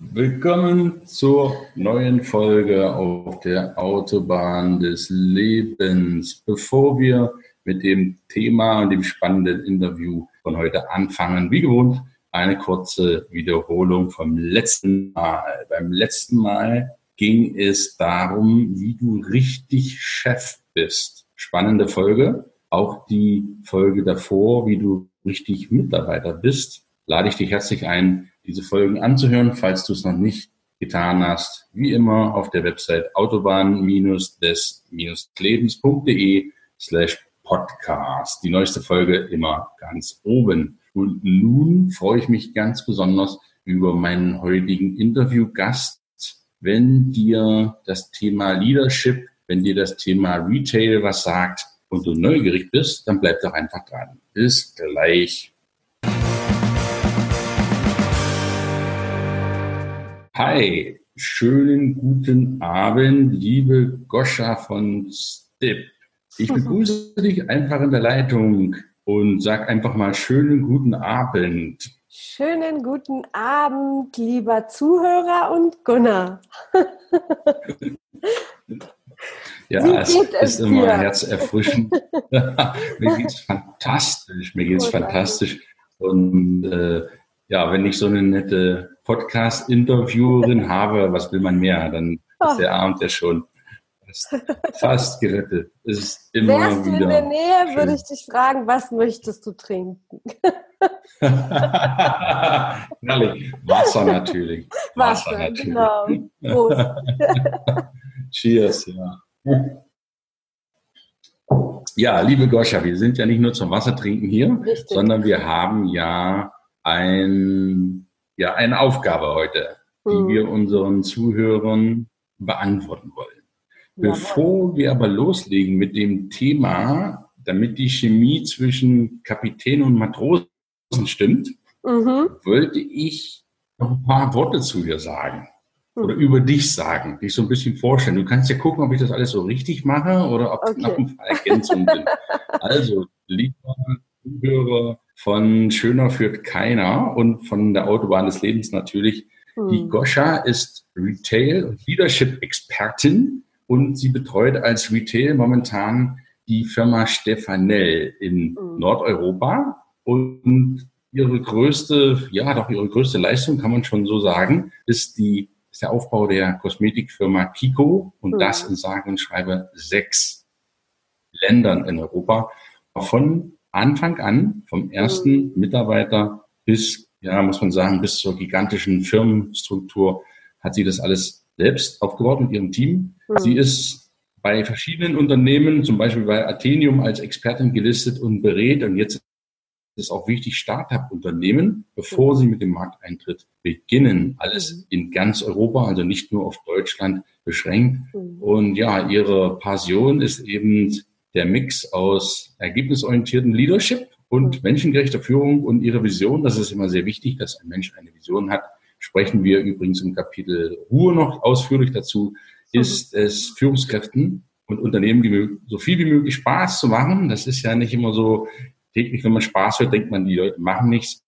willkommen zur neuen Folge auf der Autobahn des Lebens. Bevor wir mit dem Thema und dem spannenden Interview von heute anfangen, wie gewohnt, eine kurze Wiederholung vom letzten Mal. Beim letzten Mal ging es darum, wie du richtig Chef bist. Spannende Folge. Auch die Folge davor, wie du richtig Mitarbeiter bist, lade ich dich herzlich ein, diese Folgen anzuhören, falls du es noch nicht getan hast. Wie immer auf der Website autobahn-des-lebens.de slash podcast. Die neueste Folge immer ganz oben. Und nun freue ich mich ganz besonders über meinen heutigen Interviewgast. Wenn dir das Thema Leadership, wenn dir das Thema Retail was sagt und du neugierig bist, dann bleib doch einfach dran. Bis gleich. Hi, schönen guten Abend, liebe Goscha von Stip. Ich begrüße dich einfach in der Leitung und sag einfach mal schönen guten Abend. Schönen guten Abend, lieber Zuhörer und Gunnar. ja, es ist immer dir? herzerfrischend. mir geht es fantastisch, mir geht es fantastisch. Und äh, ja, wenn ich so eine nette Podcast-Interviewerin habe, was will man mehr? Dann ist oh. der Abend ja schon fast, gerettet. Ist immer Wärst du in der Nähe, schön. würde ich dich fragen, was möchtest du trinken? Wasser natürlich. Wasser, Wasser natürlich. genau. Prost. Cheers, ja. Ja, liebe Goscha, wir sind ja nicht nur zum Wasser trinken hier, Richtig. sondern wir haben ja ein, ja, eine Aufgabe heute, die mhm. wir unseren Zuhörern beantworten wollen. Bevor wir aber loslegen mit dem Thema, damit die Chemie zwischen Kapitän und Matrosen stimmt, mhm. wollte ich noch ein paar Worte zu dir sagen oder mhm. über dich sagen, dich so ein bisschen vorstellen. Du kannst ja gucken, ob ich das alles so richtig mache oder ob okay. noch ein paar Ergänzungen sind. Also, lieber Zuhörer von Schöner führt keiner und von der Autobahn des Lebens natürlich. Mhm. Die Goscha ist Retail- und Leadership-Expertin und sie betreut als Retail momentan die Firma Stefanel in mhm. Nordeuropa und ihre größte, ja doch ihre größte Leistung kann man schon so sagen, ist die ist der Aufbau der Kosmetikfirma Kiko und mhm. das in sagen und schreibe sechs Ländern in Europa. Von Anfang an, vom ersten mhm. Mitarbeiter bis, ja, muss man sagen, bis zur gigantischen Firmenstruktur hat sie das alles selbst aufgebaut mit ihrem Team. Mhm. Sie ist bei verschiedenen Unternehmen, zum Beispiel bei Athenium als Expertin gelistet und berät. Und jetzt ist auch wichtig, Start-up-Unternehmen, bevor sie mit dem Markteintritt beginnen, alles mhm. in ganz Europa, also nicht nur auf Deutschland beschränkt. Und ja, ihre Passion ist eben der Mix aus ergebnisorientierten Leadership und mhm. menschengerechter Führung und ihre Vision. Das ist immer sehr wichtig, dass ein Mensch eine Vision hat sprechen wir übrigens im Kapitel Ruhe noch ausführlich dazu, ist es Führungskräften und Unternehmen so viel wie möglich Spaß zu machen. Das ist ja nicht immer so täglich, wenn man Spaß hört, denkt man, die Leute machen nichts.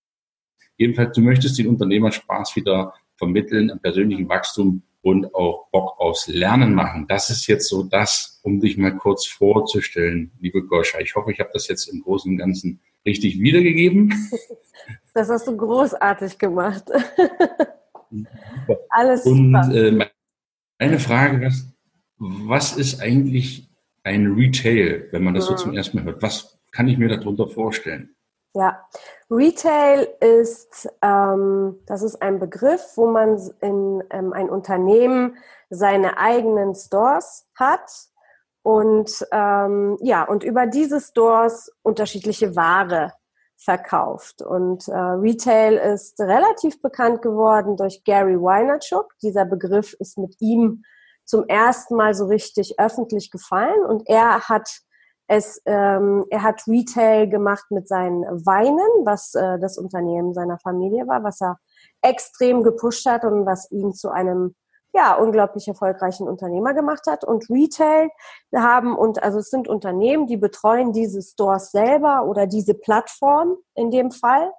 Jedenfalls, du möchtest den Unternehmern Spaß wieder vermitteln an persönlichem Wachstum und auch Bock aufs Lernen machen. Das ist jetzt so das, um dich mal kurz vorzustellen, liebe Goscha. Ich hoffe, ich habe das jetzt im Großen und Ganzen richtig wiedergegeben. Das hast du großartig gemacht. Alles Und äh, meine Frage ist, was ist eigentlich ein Retail, wenn man das so zum ersten Mal hört? Was kann ich mir darunter vorstellen? Ja, Retail ist, ähm, das ist ein Begriff, wo man in ähm, ein Unternehmen seine eigenen Stores hat und ähm, ja und über diese Stores unterschiedliche Ware verkauft. Und äh, Retail ist relativ bekannt geworden durch Gary Weinerchuk. Dieser Begriff ist mit ihm zum ersten Mal so richtig öffentlich gefallen und er hat es, ähm, er hat Retail gemacht mit seinen Weinen, was äh, das Unternehmen seiner Familie war, was er extrem gepusht hat und was ihn zu einem ja, unglaublich erfolgreichen Unternehmer gemacht hat. Und Retail haben, und also es sind Unternehmen, die betreuen diese Stores selber oder diese Plattform in dem Fall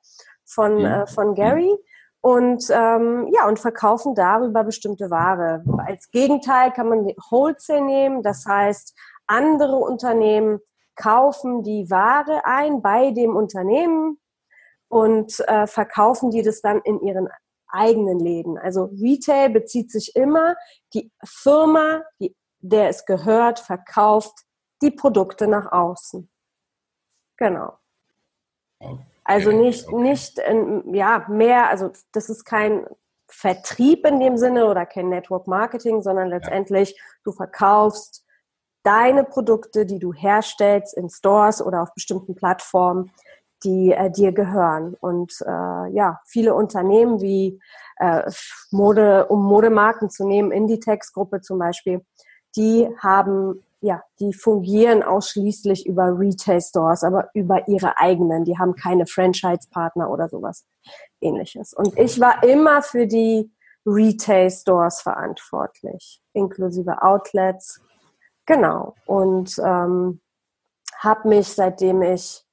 von, ja. äh, von Gary. Und ähm, ja, und verkaufen darüber bestimmte Ware. Als Gegenteil kann man Wholesale nehmen, das heißt, andere Unternehmen kaufen die Ware ein bei dem Unternehmen und äh, verkaufen die das dann in ihren eigenen Läden. Also Retail bezieht sich immer die Firma, die, der es gehört, verkauft die Produkte nach außen. Genau. Also nicht, nicht, in, ja, mehr, also das ist kein Vertrieb in dem Sinne oder kein Network Marketing, sondern letztendlich ja. du verkaufst deine Produkte, die du herstellst in Stores oder auf bestimmten Plattformen die äh, dir gehören. Und äh, ja, viele Unternehmen wie äh, Mode, um Modemarken zu nehmen, Inditex-Gruppe zum Beispiel, die haben, ja, die fungieren ausschließlich über Retail-Stores, aber über ihre eigenen. Die haben keine Franchise-Partner oder sowas ähnliches. Und ich war immer für die Retail-Stores verantwortlich, inklusive Outlets. Genau. Und ähm, habe mich, seitdem ich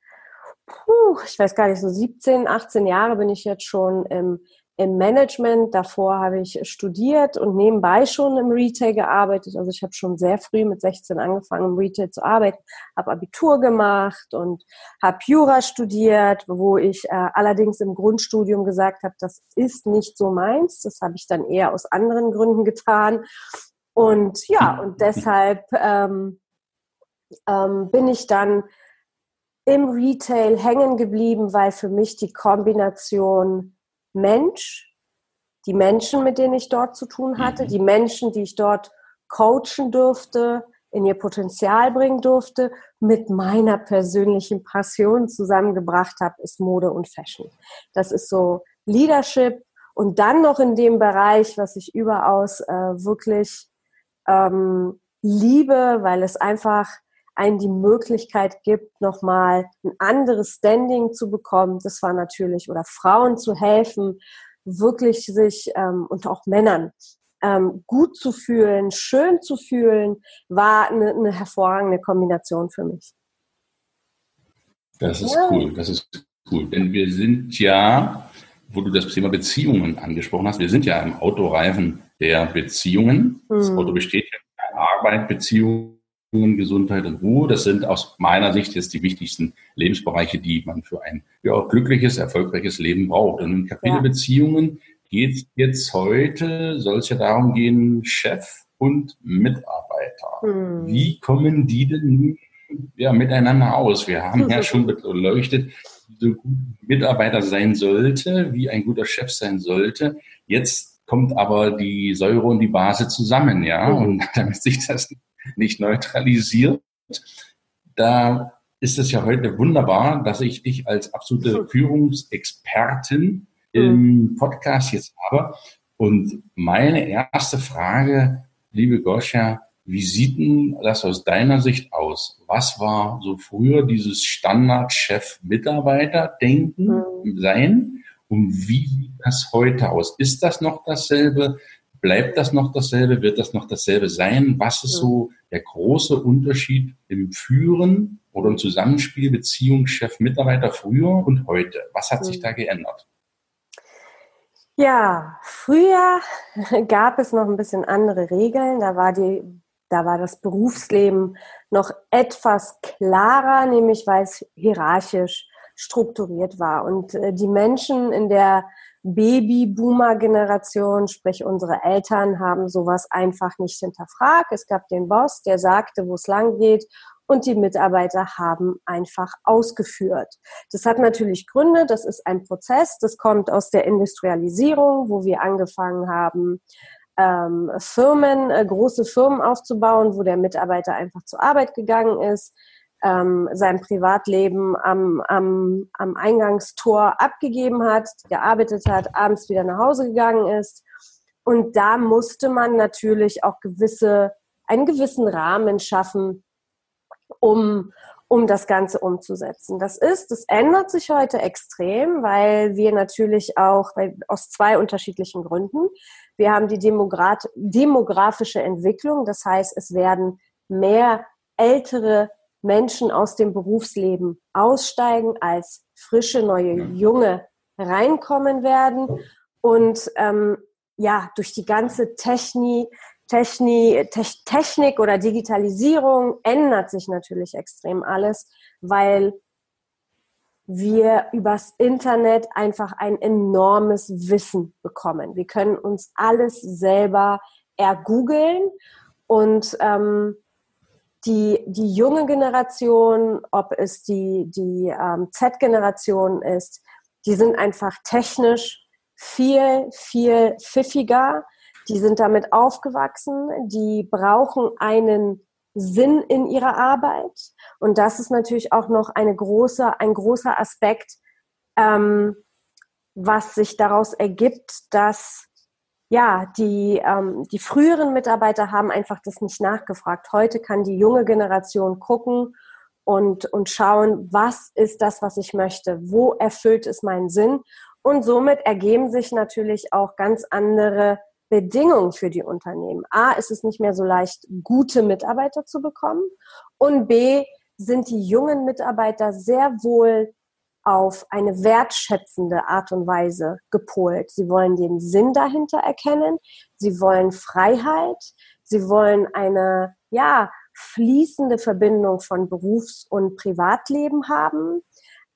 puh, ich weiß gar nicht, so 17, 18 Jahre bin ich jetzt schon im, im Management. Davor habe ich studiert und nebenbei schon im Retail gearbeitet. Also ich habe schon sehr früh mit 16 angefangen, im Retail zu arbeiten, habe Abitur gemacht und habe Jura studiert, wo ich äh, allerdings im Grundstudium gesagt habe, das ist nicht so meins. Das habe ich dann eher aus anderen Gründen getan. Und ja, und deshalb ähm, ähm, bin ich dann im Retail hängen geblieben, weil für mich die Kombination Mensch, die Menschen, mit denen ich dort zu tun hatte, mhm. die Menschen, die ich dort coachen durfte, in ihr Potenzial bringen durfte, mit meiner persönlichen Passion zusammengebracht habe, ist Mode und Fashion. Das ist so Leadership und dann noch in dem Bereich, was ich überaus äh, wirklich ähm, liebe, weil es einfach einen die Möglichkeit gibt, nochmal ein anderes Standing zu bekommen. Das war natürlich, oder Frauen zu helfen, wirklich sich ähm, und auch Männern ähm, gut zu fühlen, schön zu fühlen, war eine, eine hervorragende Kombination für mich. Das ist ja. cool, das ist cool. Denn wir sind ja, wo du das Thema Beziehungen angesprochen hast, wir sind ja im Autoreifen der Beziehungen. Das hm. Auto besteht ja in Arbeit, Beziehungen Gesundheit und Ruhe. Das sind aus meiner Sicht jetzt die wichtigsten Lebensbereiche, die man für ein ja, glückliches, erfolgreiches Leben braucht. Und im Kapitel ja. Beziehungen geht es jetzt heute, soll es ja darum gehen, Chef und Mitarbeiter. Hm. Wie kommen die denn ja, miteinander aus? Wir haben ja schon beleuchtet, wie so ein Mitarbeiter sein sollte, wie ein guter Chef sein sollte. Jetzt kommt aber die Säure und die Base zusammen, ja. Hm. Und damit sich das nicht neutralisiert. Da ist es ja heute wunderbar, dass ich dich als absolute Führungsexpertin im Podcast jetzt habe. Und meine erste Frage, liebe Goscha, wie sieht denn das aus deiner Sicht aus? Was war so früher dieses Standard-Chef-Mitarbeiter-Denken mhm. sein? Und wie sieht das heute aus? Ist das noch dasselbe? Bleibt das noch dasselbe? Wird das noch dasselbe sein? Was ist so der große Unterschied im Führen oder im Zusammenspiel Beziehung Chef-Mitarbeiter früher und heute? Was hat sich da geändert? Ja, früher gab es noch ein bisschen andere Regeln. Da war die, da war das Berufsleben noch etwas klarer, nämlich weil es hierarchisch strukturiert war. Und äh, die Menschen in der Babyboomer-Generation, sprich unsere Eltern, haben sowas einfach nicht hinterfragt. Es gab den Boss, der sagte, wo es lang geht und die Mitarbeiter haben einfach ausgeführt. Das hat natürlich Gründe, das ist ein Prozess, das kommt aus der Industrialisierung, wo wir angefangen haben, ähm, Firmen, äh, große Firmen aufzubauen, wo der Mitarbeiter einfach zur Arbeit gegangen ist, ähm, sein Privatleben am, am, am Eingangstor abgegeben hat, gearbeitet hat, abends wieder nach Hause gegangen ist. Und da musste man natürlich auch gewisse, einen gewissen Rahmen schaffen, um, um das Ganze umzusetzen. Das ist, das ändert sich heute extrem, weil wir natürlich auch, weil, aus zwei unterschiedlichen Gründen. Wir haben die demografische Entwicklung, das heißt, es werden mehr ältere Menschen aus dem Berufsleben aussteigen, als frische, neue, junge reinkommen werden. Und ähm, ja, durch die ganze Technik, Technik, Technik oder Digitalisierung ändert sich natürlich extrem alles, weil wir übers Internet einfach ein enormes Wissen bekommen. Wir können uns alles selber ergoogeln und ähm, die, die junge Generation, ob es die, die ähm, Z-Generation ist, die sind einfach technisch viel, viel pfiffiger. Die sind damit aufgewachsen. Die brauchen einen Sinn in ihrer Arbeit. Und das ist natürlich auch noch eine große, ein großer Aspekt, ähm, was sich daraus ergibt, dass ja, die, ähm, die früheren Mitarbeiter haben einfach das nicht nachgefragt. Heute kann die junge Generation gucken und, und schauen, was ist das, was ich möchte? Wo erfüllt es meinen Sinn? Und somit ergeben sich natürlich auch ganz andere Bedingungen für die Unternehmen. A, ist es nicht mehr so leicht, gute Mitarbeiter zu bekommen. Und B, sind die jungen Mitarbeiter sehr wohl auf eine wertschätzende Art und Weise gepolt. Sie wollen den Sinn dahinter erkennen. Sie wollen Freiheit. Sie wollen eine, ja, fließende Verbindung von Berufs- und Privatleben haben.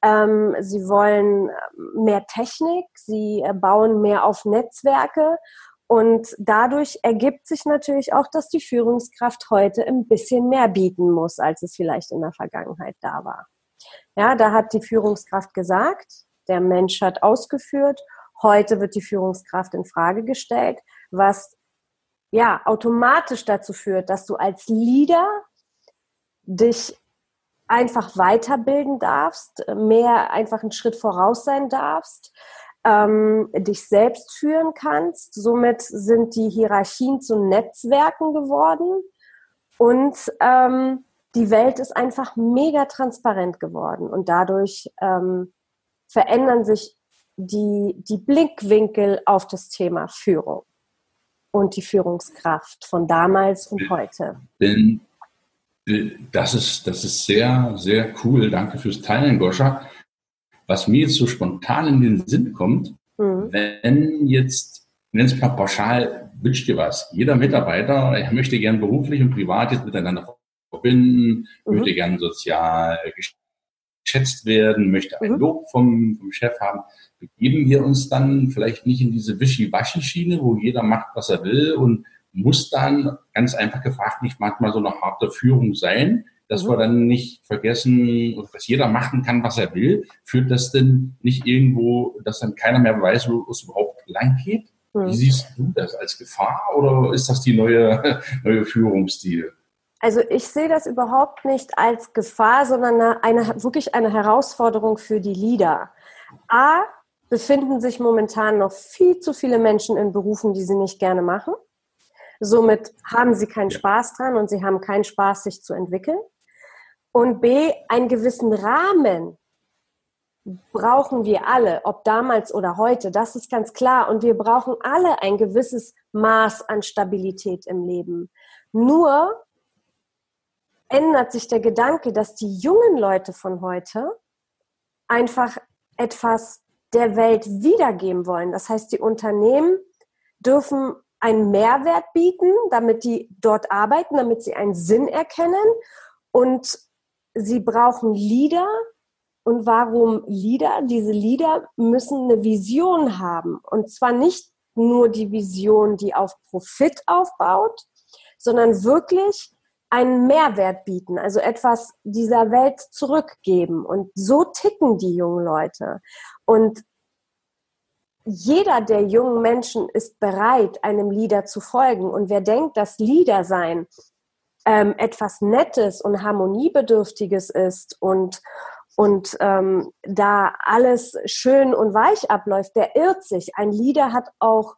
Ähm, sie wollen mehr Technik. Sie bauen mehr auf Netzwerke. Und dadurch ergibt sich natürlich auch, dass die Führungskraft heute ein bisschen mehr bieten muss, als es vielleicht in der Vergangenheit da war. Ja, da hat die Führungskraft gesagt, der Mensch hat ausgeführt. Heute wird die Führungskraft in Frage gestellt, was ja automatisch dazu führt, dass du als Leader dich einfach weiterbilden darfst, mehr einfach einen Schritt voraus sein darfst, ähm, dich selbst führen kannst. Somit sind die Hierarchien zu Netzwerken geworden und ähm, die Welt ist einfach mega transparent geworden und dadurch ähm, verändern sich die, die Blickwinkel auf das Thema Führung und die Führungskraft von damals und heute. Denn das ist, das ist sehr, sehr cool. Danke fürs Teilen, Goscha. Was mir jetzt so spontan in den Sinn kommt, mhm. wenn jetzt, nenn es mal pauschal, wünscht dir was. Jeder Mitarbeiter er möchte gern beruflich und privat jetzt miteinander verbinden, mhm. möchte gern sozial geschätzt werden, möchte ein mhm. Lob vom, vom Chef haben. Begeben wir uns dann vielleicht nicht in diese Wischi-Waschi-Schiene, wo jeder macht, was er will und muss dann ganz einfach gefragt nicht manchmal so eine harte Führung sein, dass mhm. wir dann nicht vergessen, dass jeder machen kann, was er will. Führt das denn nicht irgendwo, dass dann keiner mehr weiß, wo es überhaupt lang geht? Mhm. Wie siehst du das als Gefahr oder ist das die neue, neue Führungsstil? Also ich sehe das überhaupt nicht als Gefahr, sondern eine, eine, wirklich eine Herausforderung für die Leader. A, befinden sich momentan noch viel zu viele Menschen in Berufen, die sie nicht gerne machen. Somit haben sie keinen Spaß dran und sie haben keinen Spaß, sich zu entwickeln. Und B, einen gewissen Rahmen brauchen wir alle, ob damals oder heute, das ist ganz klar. Und wir brauchen alle ein gewisses Maß an Stabilität im Leben. Nur ändert sich der Gedanke, dass die jungen Leute von heute einfach etwas der Welt wiedergeben wollen. Das heißt, die Unternehmen dürfen einen Mehrwert bieten, damit die dort arbeiten, damit sie einen Sinn erkennen. Und sie brauchen Leader. Und warum Leader? Diese Leader müssen eine Vision haben. Und zwar nicht nur die Vision, die auf Profit aufbaut, sondern wirklich einen Mehrwert bieten, also etwas dieser Welt zurückgeben. Und so ticken die jungen Leute. Und jeder der jungen Menschen ist bereit, einem Leader zu folgen. Und wer denkt, dass Leader sein ähm, etwas Nettes und Harmoniebedürftiges ist und, und ähm, da alles schön und weich abläuft, der irrt sich. Ein Leader hat auch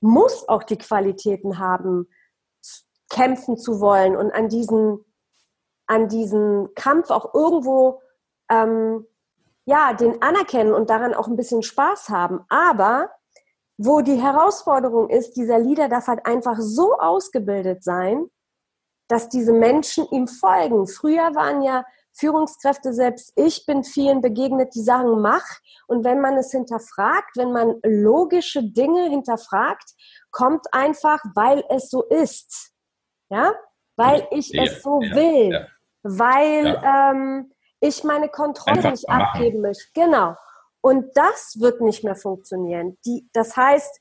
muss auch die Qualitäten haben, kämpfen zu wollen und an diesen, an diesen Kampf auch irgendwo ähm, ja, den anerkennen und daran auch ein bisschen Spaß haben. Aber wo die Herausforderung ist, dieser Leader darf halt einfach so ausgebildet sein, dass diese Menschen ihm folgen. Früher waren ja Führungskräfte, selbst ich bin vielen begegnet, die sagen, mach. Und wenn man es hinterfragt, wenn man logische Dinge hinterfragt, kommt einfach, weil es so ist. Ja? Weil ich ja, es so ja, will. Ja, weil ähm, ich meine Kontrolle einfach nicht abgeben möchte. Genau. Und das wird nicht mehr funktionieren. Die, das heißt,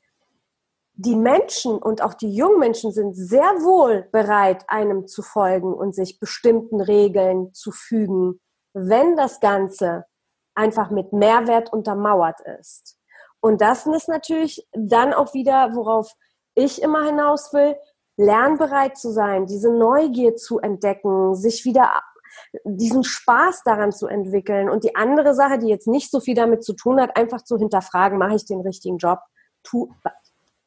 die Menschen und auch die jungen Menschen sind sehr wohl bereit, einem zu folgen und sich bestimmten Regeln zu fügen, wenn das Ganze einfach mit Mehrwert untermauert ist. Und das ist natürlich dann auch wieder, worauf ich immer hinaus will, lernbereit zu sein, diese Neugier zu entdecken, sich wieder diesen Spaß daran zu entwickeln und die andere Sache, die jetzt nicht so viel damit zu tun hat, einfach zu hinterfragen, mache ich den richtigen Job, tu,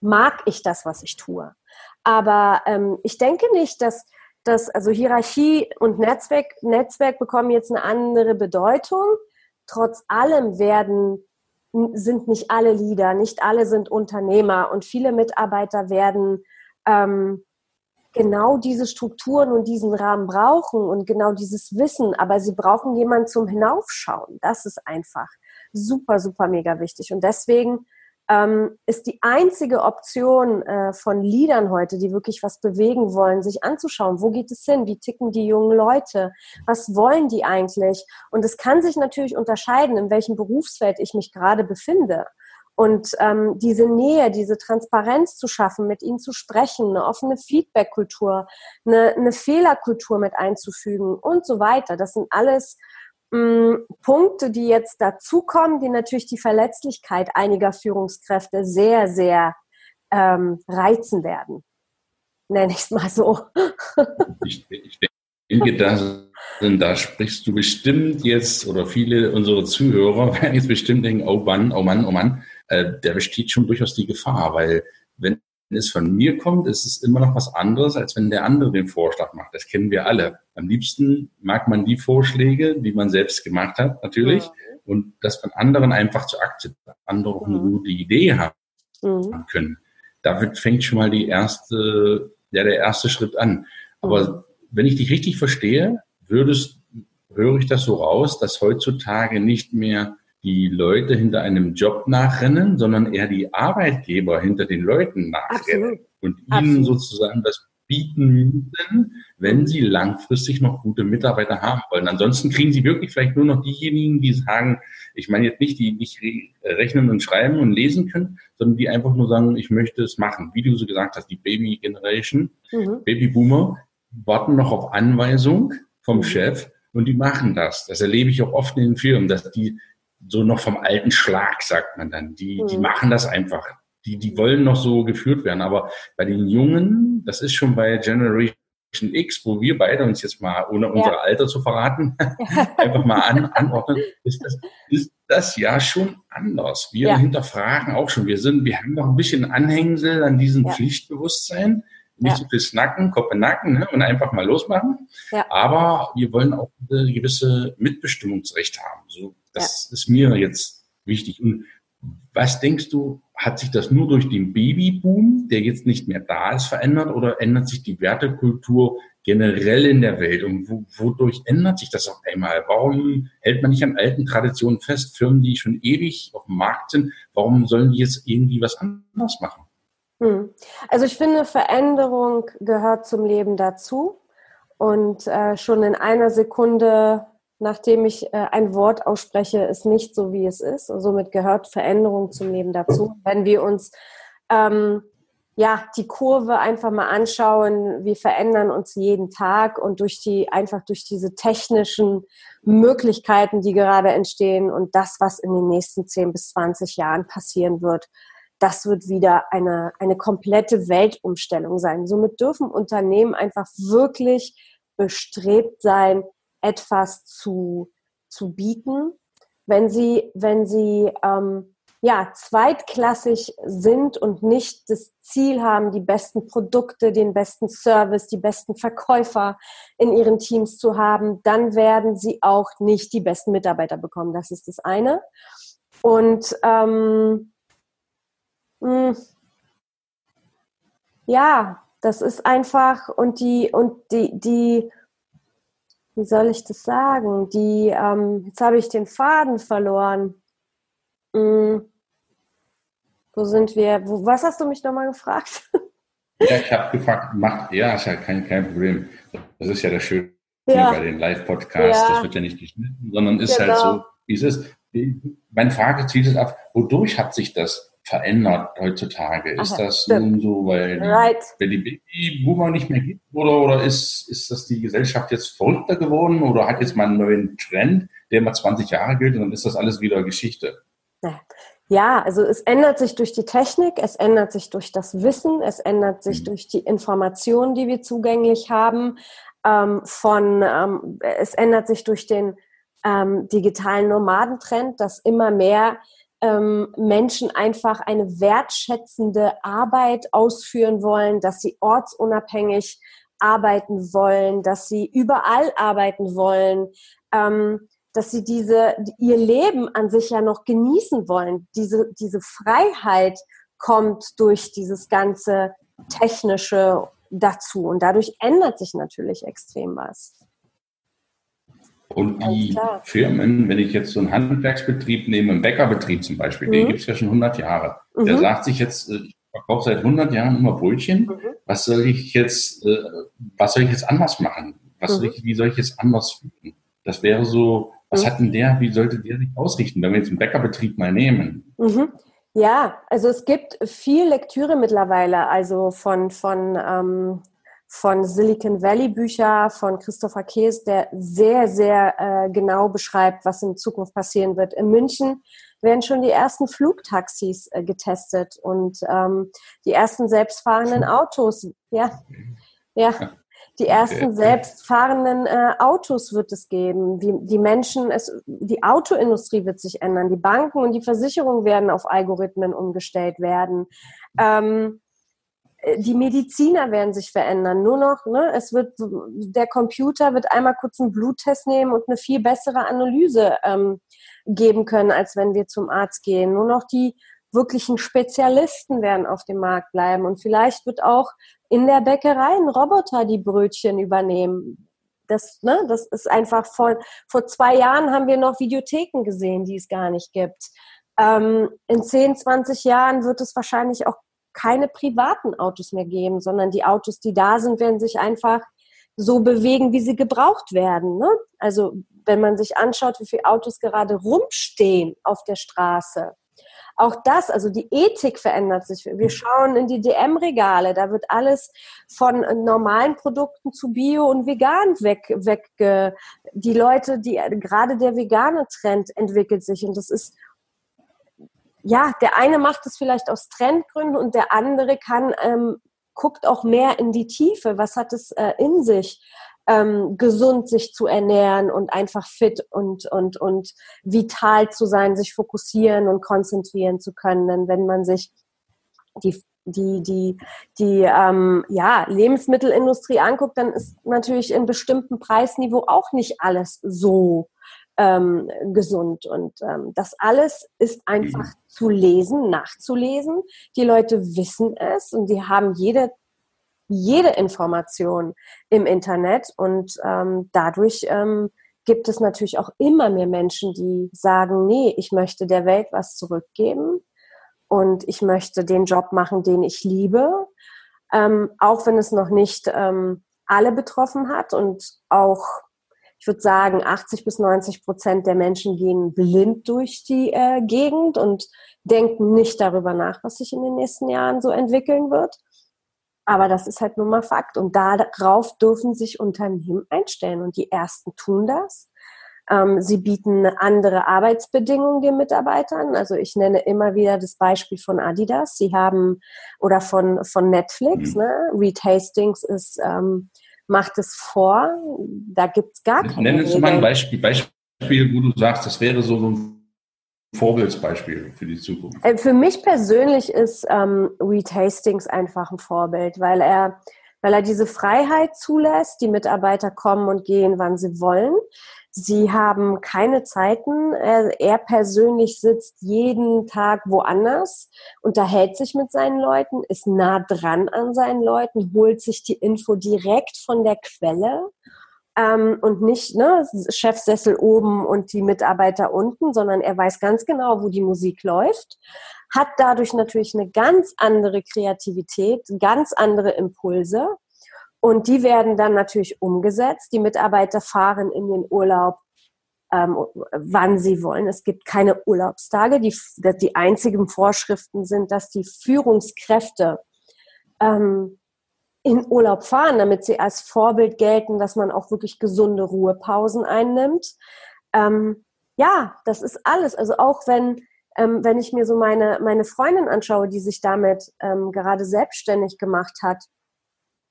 mag ich das, was ich tue. Aber ähm, ich denke nicht, dass, dass also Hierarchie und Netzwerk, Netzwerk bekommen jetzt eine andere Bedeutung. Trotz allem werden sind nicht alle Leader, nicht alle sind Unternehmer und viele Mitarbeiter werden ähm, genau diese Strukturen und diesen Rahmen brauchen und genau dieses Wissen, aber sie brauchen jemanden zum Hinaufschauen. Das ist einfach super, super mega wichtig. Und deswegen ähm, ist die einzige Option äh, von Leadern heute, die wirklich was bewegen wollen, sich anzuschauen, wo geht es hin, wie ticken die jungen Leute, was wollen die eigentlich? Und es kann sich natürlich unterscheiden, in welchem Berufsfeld ich mich gerade befinde. Und ähm, diese Nähe, diese Transparenz zu schaffen, mit ihnen zu sprechen, eine offene Feedback-Kultur, eine, eine Fehlerkultur mit einzufügen und so weiter. Das sind alles mh, Punkte, die jetzt dazukommen, die natürlich die Verletzlichkeit einiger Führungskräfte sehr, sehr ähm, reizen werden. Nenne ich es mal so. ich, ich denke, da, da sprichst du bestimmt jetzt, oder viele unserer Zuhörer werden jetzt bestimmt denken, oh Mann, oh Mann, oh Mann, äh, da besteht schon durchaus die Gefahr, weil wenn es von mir kommt, ist es immer noch was anderes, als wenn der andere den Vorschlag macht. Das kennen wir alle. Am liebsten mag man die Vorschläge, die man selbst gemacht hat, natürlich. Ja. Und das von anderen einfach zu akzeptieren, andere auch eine mhm. gute Idee haben mhm. können. Damit fängt schon mal die erste, ja, der erste Schritt an. Aber mhm. wenn ich dich richtig verstehe, würdest, höre ich das so raus, dass heutzutage nicht mehr die Leute hinter einem Job nachrennen, sondern eher die Arbeitgeber hinter den Leuten nachrennen Absolut. und ihnen Absolut. sozusagen das bieten müssen, wenn sie langfristig noch gute Mitarbeiter haben wollen. Ansonsten kriegen sie wirklich vielleicht nur noch diejenigen, die sagen, ich meine jetzt nicht, die nicht rechnen und schreiben und lesen können, sondern die einfach nur sagen, ich möchte es machen. Wie du so gesagt hast, die Baby Generation, mhm. Baby Boomer, warten noch auf Anweisung vom mhm. Chef und die machen das. Das erlebe ich auch oft in den Firmen, dass die so noch vom alten Schlag, sagt man dann. Die, mhm. die machen das einfach. Die, die wollen noch so geführt werden. Aber bei den Jungen, das ist schon bei Generation X, wo wir beide uns jetzt mal, ohne ja. unser Alter zu verraten, einfach mal an, anordnen, ist das, ist das ja schon anders. Wir ja. hinterfragen auch schon. Wir sind, wir haben noch ein bisschen Anhängsel an diesem. Pflichtbewusstsein. Nicht so viel snacken, Koppe nacken ne, und einfach mal losmachen. Aber wir wollen auch eine gewisse Mitbestimmungsrecht haben. So das ja. ist mir jetzt wichtig. Und was denkst du, hat sich das nur durch den Babyboom, der jetzt nicht mehr da ist, verändert oder ändert sich die Wertekultur generell in der Welt? Und wo, wodurch ändert sich das auf einmal? Warum hält man nicht an alten Traditionen fest? Firmen, die schon ewig auf dem Markt sind, warum sollen die jetzt irgendwie was anderes machen? Hm. Also ich finde, Veränderung gehört zum Leben dazu. Und äh, schon in einer Sekunde nachdem ich äh, ein Wort ausspreche, ist nicht so, wie es ist. Und somit gehört Veränderung zum Leben dazu. Wenn wir uns ähm, ja die Kurve einfach mal anschauen, wir verändern uns jeden Tag und durch die einfach durch diese technischen Möglichkeiten, die gerade entstehen und das, was in den nächsten 10 bis 20 Jahren passieren wird, das wird wieder eine, eine komplette Weltumstellung sein. Somit dürfen Unternehmen einfach wirklich bestrebt sein, etwas zu, zu bieten, wenn sie, wenn sie ähm, ja, zweitklassig sind und nicht das Ziel haben, die besten Produkte, den besten Service, die besten Verkäufer in ihren Teams zu haben, dann werden sie auch nicht die besten Mitarbeiter bekommen. Das ist das eine. Und ähm, mh, hm, ja, das ist einfach und die und die die wie soll ich das sagen? Die ähm, jetzt habe ich den Faden verloren. Hm, wo sind wir? Wo, was hast du mich nochmal gefragt? Ja, ich habe gefragt, macht, ja, ist ja kein, kein Problem. Das ist ja das Schöne ja. bei den Live-Podcasts. Ja. Das wird ja nicht geschnitten, sondern ist halt genau. halt so, wie es ist. Meine Frage zieht es ab, wodurch hat sich das verändert heutzutage? Ist Aha, das stimmt. nun so, weil die, right. weil die Babyboomer nicht mehr gibt? Oder, oder ist, ist das die Gesellschaft jetzt verrückter geworden? Oder hat jetzt mal einen neuen Trend, der mal 20 Jahre gilt und dann ist das alles wieder Geschichte? Ja, also es ändert sich durch die Technik, es ändert sich durch das Wissen, es ändert sich mhm. durch die Informationen, die wir zugänglich haben. Ähm, von, ähm, es ändert sich durch den ähm, digitalen Nomadentrend, dass immer mehr ähm, Menschen einfach eine wertschätzende Arbeit ausführen wollen, dass sie ortsunabhängig arbeiten wollen, dass sie überall arbeiten wollen, ähm, dass sie diese, ihr Leben an sich ja noch genießen wollen. Diese, diese Freiheit kommt durch dieses ganze Technische dazu und dadurch ändert sich natürlich extrem was. Und die Firmen, wenn ich jetzt so einen Handwerksbetrieb nehme, einen Bäckerbetrieb zum Beispiel, mhm. den gibt es ja schon 100 Jahre. Mhm. Der sagt sich jetzt, äh, ich verkaufe seit 100 Jahren immer Brötchen. Mhm. Was soll ich jetzt, äh, was soll ich jetzt anders machen? Was soll mhm. ich, wie soll ich jetzt anders fühlen? Das wäre so, was mhm. hat denn der, wie sollte der sich ausrichten, wenn wir jetzt einen Bäckerbetrieb mal nehmen? Mhm. Ja, also es gibt viel Lektüre mittlerweile, also von, von ähm, von Silicon Valley Bücher von Christopher Kees, der sehr, sehr äh, genau beschreibt, was in Zukunft passieren wird. In München werden schon die ersten Flugtaxis äh, getestet und ähm, die ersten selbstfahrenden Autos. Ja, ja. Die ersten selbstfahrenden äh, Autos wird es geben. Die, die Menschen, es, die Autoindustrie wird sich ändern. Die Banken und die Versicherungen werden auf Algorithmen umgestellt werden. Ähm, äh, die Mediziner werden sich verändern. Nur noch, ne, es wird, der Computer wird einmal kurz einen Bluttest nehmen und eine viel bessere Analyse ähm, geben können, als wenn wir zum Arzt gehen. Nur noch die wirklichen Spezialisten werden auf dem Markt bleiben und vielleicht wird auch in der Bäckerei ein Roboter die Brötchen übernehmen. Das, ne, das ist einfach vor, vor zwei Jahren haben wir noch Videotheken gesehen, die es gar nicht gibt. Ähm, in 10, 20 Jahren wird es wahrscheinlich auch keine privaten Autos mehr geben, sondern die Autos, die da sind, werden sich einfach so bewegen, wie sie gebraucht werden. Ne? Also wenn man sich anschaut, wie viele Autos gerade rumstehen auf der Straße. Auch das, also die Ethik verändert sich. Wir schauen in die DM-Regale, da wird alles von normalen Produkten zu Bio und Vegan weg, weg. Die Leute, die gerade der vegane Trend entwickelt sich und das ist ja, der eine macht es vielleicht aus Trendgründen und der andere kann, ähm, guckt auch mehr in die Tiefe. Was hat es äh, in sich? Ähm, gesund sich zu ernähren und einfach fit und, und, und vital zu sein, sich fokussieren und konzentrieren zu können. Denn wenn man sich die die, die, die ähm, ja, Lebensmittelindustrie anguckt, dann ist natürlich in bestimmten Preisniveau auch nicht alles so ähm, gesund. Und ähm, das alles ist einfach mhm. zu lesen, nachzulesen. Die Leute wissen es und die haben jede jede Information im Internet und ähm, dadurch ähm, gibt es natürlich auch immer mehr Menschen, die sagen, nee, ich möchte der Welt was zurückgeben und ich möchte den Job machen, den ich liebe, ähm, auch wenn es noch nicht ähm, alle betroffen hat und auch ich würde sagen, 80 bis 90 Prozent der Menschen gehen blind durch die äh, Gegend und denken nicht darüber nach, was sich in den nächsten Jahren so entwickeln wird. Aber das ist halt nun mal Fakt. Und darauf dürfen sich Unternehmen einstellen. Und die ersten tun das. Ähm, sie bieten andere Arbeitsbedingungen den Mitarbeitern. Also ich nenne immer wieder das Beispiel von Adidas. Sie haben oder von, von Netflix. Mhm. Ne? Reed Hastings ist ähm, macht es vor. Da gibt es gar keine Nennen Sie mal ein Beispiel, Beispiel, wo du sagst, das wäre so ein Vorbildsbeispiel für die Zukunft? Äh, für mich persönlich ist ähm, Reed Hastings einfach ein Vorbild, weil er, weil er diese Freiheit zulässt. Die Mitarbeiter kommen und gehen, wann sie wollen. Sie haben keine Zeiten. Er, er, persönlich sitzt jeden Tag woanders, unterhält sich mit seinen Leuten, ist nah dran an seinen Leuten, holt sich die Info direkt von der Quelle ähm, und nicht ne, Chefsessel oben und die Mitarbeiter unten, sondern er weiß ganz genau, wo die Musik läuft, hat dadurch natürlich eine ganz andere Kreativität, ganz andere Impulse und die werden dann natürlich umgesetzt. Die Mitarbeiter fahren in den Urlaub, ähm, wann sie wollen. Es gibt keine Urlaubstage. Die, die einzigen Vorschriften sind, dass die Führungskräfte ähm, in Urlaub fahren, damit sie als Vorbild gelten, dass man auch wirklich gesunde Ruhepausen einnimmt. Ähm, ja, das ist alles. Also auch wenn, ähm, wenn ich mir so meine, meine Freundin anschaue, die sich damit ähm, gerade selbstständig gemacht hat,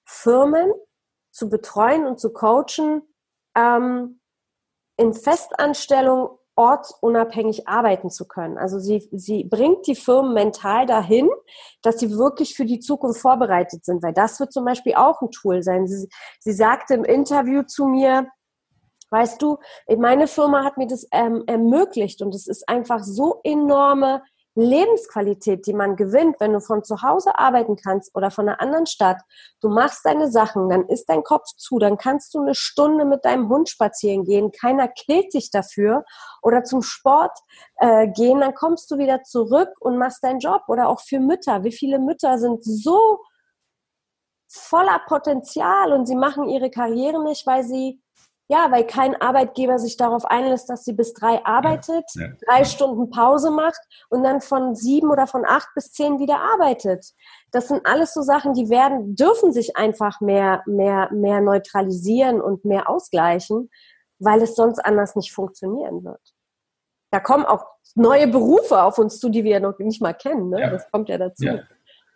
Firmen zu betreuen und zu coachen, ähm, in Festanstellung ortsunabhängig arbeiten zu können. Also sie, sie bringt die Firmen mental dahin, dass sie wirklich für die Zukunft vorbereitet sind, weil das wird zum Beispiel auch ein Tool sein. Sie, sie sagte im Interview zu mir, weißt du, meine Firma hat mir das ähm, ermöglicht und es ist einfach so enorme Lebensqualität, die man gewinnt, wenn du von zu Hause arbeiten kannst oder von einer anderen Stadt. Du machst deine Sachen, dann ist dein Kopf zu, dann kannst du eine Stunde mit deinem Hund spazieren gehen, keiner killt dich dafür oder zum Sport äh, gehen, dann kommst du wieder zurück und machst deinen Job oder auch für Mütter. Wie viele Mütter sind so voller Potenzial und sie machen ihre Karriere nicht, weil sie ja, weil kein Arbeitgeber sich darauf einlässt, dass sie bis drei arbeitet, ja, ja. drei Stunden Pause macht und dann von sieben oder von acht bis zehn wieder arbeitet. Das sind alles so Sachen, die werden, dürfen sich einfach mehr, mehr, mehr neutralisieren und mehr ausgleichen, weil es sonst anders nicht funktionieren wird. Da kommen auch neue Berufe auf uns zu, die wir ja noch nicht mal kennen. Ne? Das kommt ja dazu.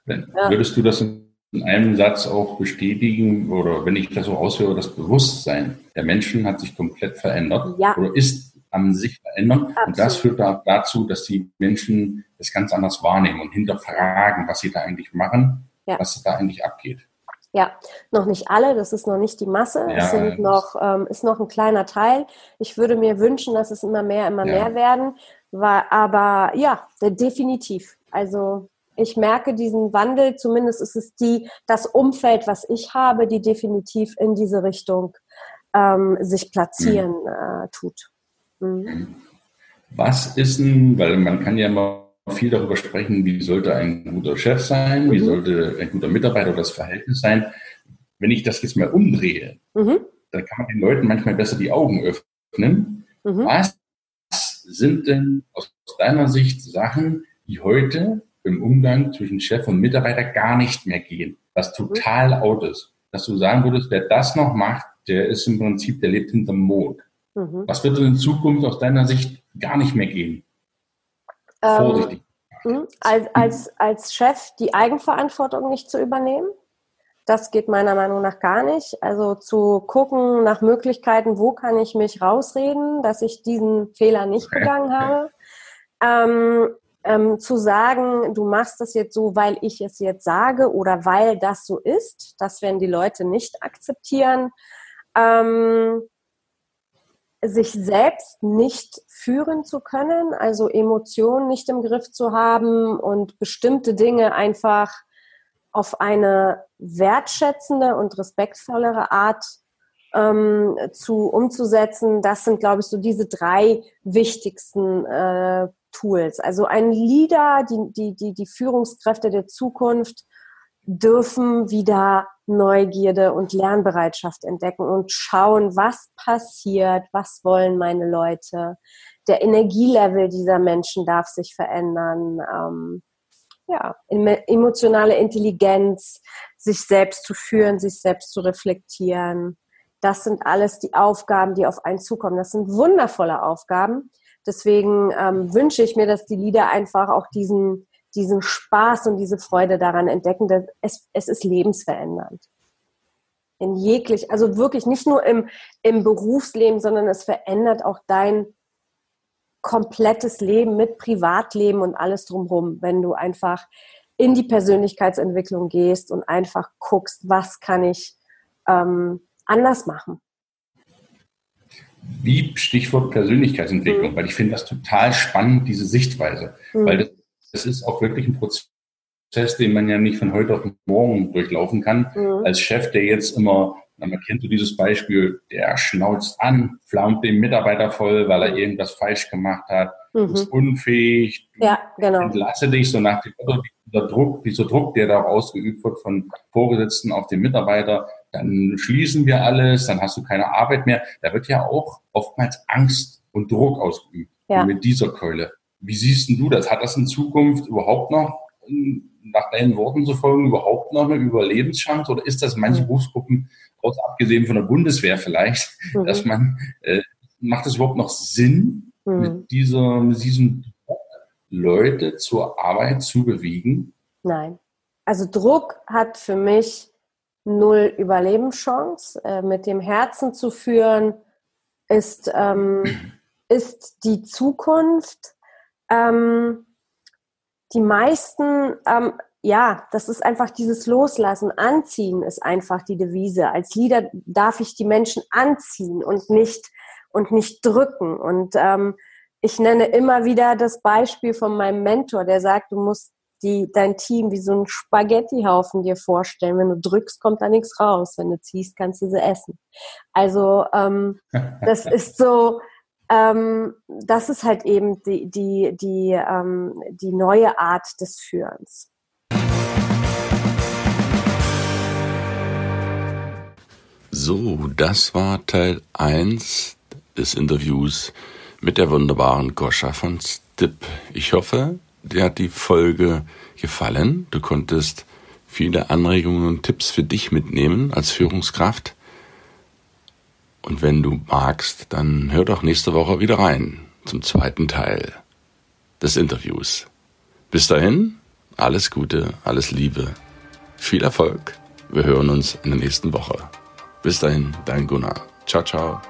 Würdest du das in in einem Satz auch bestätigen oder wenn ich das so aushöre, das Bewusstsein der Menschen hat sich komplett verändert ja. oder ist an sich verändert. Absolut. Und das führt dazu, dass die Menschen es ganz anders wahrnehmen und hinterfragen, was sie da eigentlich machen, ja. was da eigentlich abgeht. Ja, noch nicht alle, das ist noch nicht die Masse, ja, es sind noch, ähm, ist noch ein kleiner Teil. Ich würde mir wünschen, dass es immer mehr, immer ja. mehr werden, war, aber ja, definitiv. Also ich merke diesen Wandel, zumindest ist es die, das Umfeld, was ich habe, die definitiv in diese Richtung ähm, sich platzieren mhm. äh, tut. Mhm. Was ist denn, weil man kann ja mal viel darüber sprechen, wie sollte ein guter Chef sein, wie mhm. sollte ein guter Mitarbeiter das Verhältnis sein. Wenn ich das jetzt mal umdrehe, mhm. dann kann man den Leuten manchmal besser die Augen öffnen. Mhm. Was sind denn aus deiner Sicht Sachen, die heute im Umgang zwischen Chef und Mitarbeiter gar nicht mehr gehen, was total out ist. Dass du sagen würdest, wer das noch macht, der ist im Prinzip, der lebt hinterm Mond. Mhm. Was wird in Zukunft aus deiner Sicht gar nicht mehr gehen? Ähm, Vorsichtig. Ähm, als, als, als Chef die Eigenverantwortung nicht zu übernehmen, das geht meiner Meinung nach gar nicht. Also zu gucken nach Möglichkeiten, wo kann ich mich rausreden, dass ich diesen Fehler nicht begangen habe. Ähm, ähm, zu sagen, du machst das jetzt so, weil ich es jetzt sage oder weil das so ist, das werden die Leute nicht akzeptieren. Ähm, sich selbst nicht führen zu können, also Emotionen nicht im Griff zu haben und bestimmte Dinge einfach auf eine wertschätzende und respektvollere Art ähm, zu umzusetzen, das sind, glaube ich, so diese drei wichtigsten äh, Tools. Also ein Leader, die, die, die, die Führungskräfte der Zukunft dürfen wieder Neugierde und Lernbereitschaft entdecken und schauen, was passiert, was wollen meine Leute. Der Energielevel dieser Menschen darf sich verändern. Ähm, ja, emotionale Intelligenz, sich selbst zu führen, sich selbst zu reflektieren. Das sind alles die Aufgaben, die auf einen zukommen. Das sind wundervolle Aufgaben. Deswegen ähm, wünsche ich mir, dass die Lieder einfach auch diesen, diesen Spaß und diese Freude daran entdecken. Dass es, es ist lebensverändernd. In jeglich, also wirklich nicht nur im, im Berufsleben, sondern es verändert auch dein, komplettes Leben mit Privatleben und alles drumherum, wenn du einfach in die Persönlichkeitsentwicklung gehst und einfach guckst, was kann ich ähm, anders machen. Wie Stichwort Persönlichkeitsentwicklung, mhm. weil ich finde das total spannend, diese Sichtweise, mhm. weil das, das, ist auch wirklich ein Prozess, den man ja nicht von heute auf morgen durchlaufen kann. Mhm. Als Chef, der jetzt immer man kennt so dieses Beispiel, der schnauzt an, flaumt den Mitarbeiter voll, weil er mhm. irgendwas falsch gemacht hat, mhm. ist unfähig, ja, genau. entlasse dich, so nach dem Motto, dieser Druck, dieser Druck, der da ausgeübt wird von Vorgesetzten auf den Mitarbeiter, dann schließen wir alles, dann hast du keine Arbeit mehr. Da wird ja auch oftmals Angst und Druck ausgeübt ja. mit dieser Keule. Wie siehst du das? Hat das in Zukunft überhaupt noch nach deinen Worten zu folgen, überhaupt noch eine Überlebenschance oder ist das in manchen mhm. Berufsgruppen, aus abgesehen von der Bundeswehr vielleicht, mhm. dass man, äh, macht es überhaupt noch Sinn, mhm. mit, dieser, mit diesem Leute zur Arbeit zu bewegen? Nein. Also Druck hat für mich null Überlebenschance. Äh, mit dem Herzen zu führen ist, ähm, ist die Zukunft. Ähm, die meisten, ähm, ja, das ist einfach dieses Loslassen, Anziehen ist einfach die Devise. Als Leader darf ich die Menschen anziehen und nicht und nicht drücken. Und ähm, ich nenne immer wieder das Beispiel von meinem Mentor, der sagt, du musst die, dein Team wie so einen Spaghettihaufen dir vorstellen. Wenn du drückst, kommt da nichts raus. Wenn du ziehst, kannst du sie essen. Also ähm, das ist so, ähm, das ist halt eben die, die, die, ähm, die neue Art des Führens. So, das war Teil 1 des Interviews mit der wunderbaren Goscha von Stipp. Ich hoffe, dir hat die Folge gefallen. Du konntest viele Anregungen und Tipps für dich mitnehmen als Führungskraft. Und wenn du magst, dann hör doch nächste Woche wieder rein zum zweiten Teil des Interviews. Bis dahin, alles Gute, alles Liebe, viel Erfolg. Wir hören uns in der nächsten Woche. Bis dahin, dein Gunnar. Ciao, ciao.